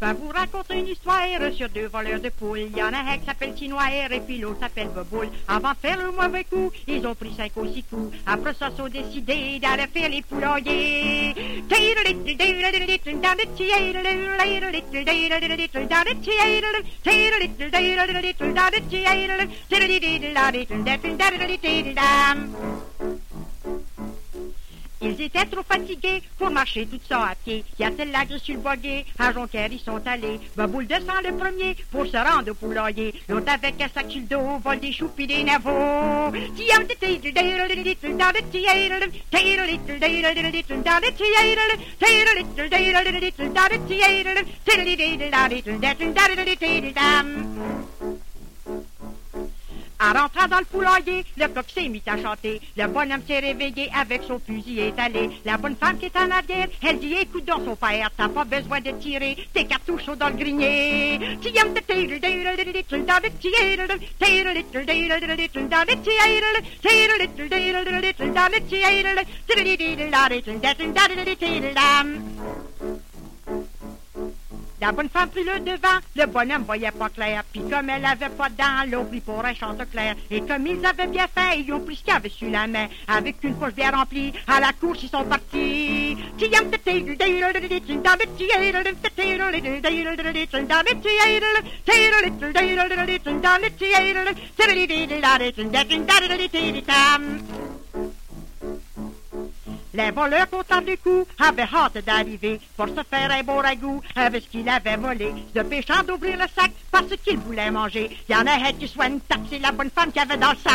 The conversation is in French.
raconte une histoire sur deux voleurs de poules. Il y en a un qui s'appelle Tinoir et puis s'appelle Boboule. Avant faire le mauvais coup, ils ont pris cinq ou six coups. Après ça, ils ont décidé d'aller faire les poulaillers. Ils étaient trop fatigués pour marcher tout ça à pied. Il y a tel lac sur le boguet, à Jonquière ils sont allés. Baboule descend le premier pour se rendre au poulailler. L'autre avec un sac sur le dos, vole des choux pis des navots. En rentrant dans le poulailler, le coq s'est mis à chanter. Le bonhomme s'est réveillé avec son fusil étalé. La bonne femme qui est en arrière, elle dit écoute dans son père, t'as pas besoin de tirer tes cartouches dans le grenier. La bonne femme prit le devant, le bonhomme voyait pas clair. Puis comme elle avait pas dents, l'ont pris pour un clair. Et comme ils avaient bien fait, ils ont pris ce qu'il avait sur la main. Avec une poche bien remplie, à la course ils sont partis. Les voleurs comptant du coup avaient hâte d'arriver pour se faire un beau ragoût avec ce qu'il avait volé. Se péchant d'ouvrir le sac parce qu'il voulait manger. Y en a un qui soit une la bonne femme qui avait dans le sac.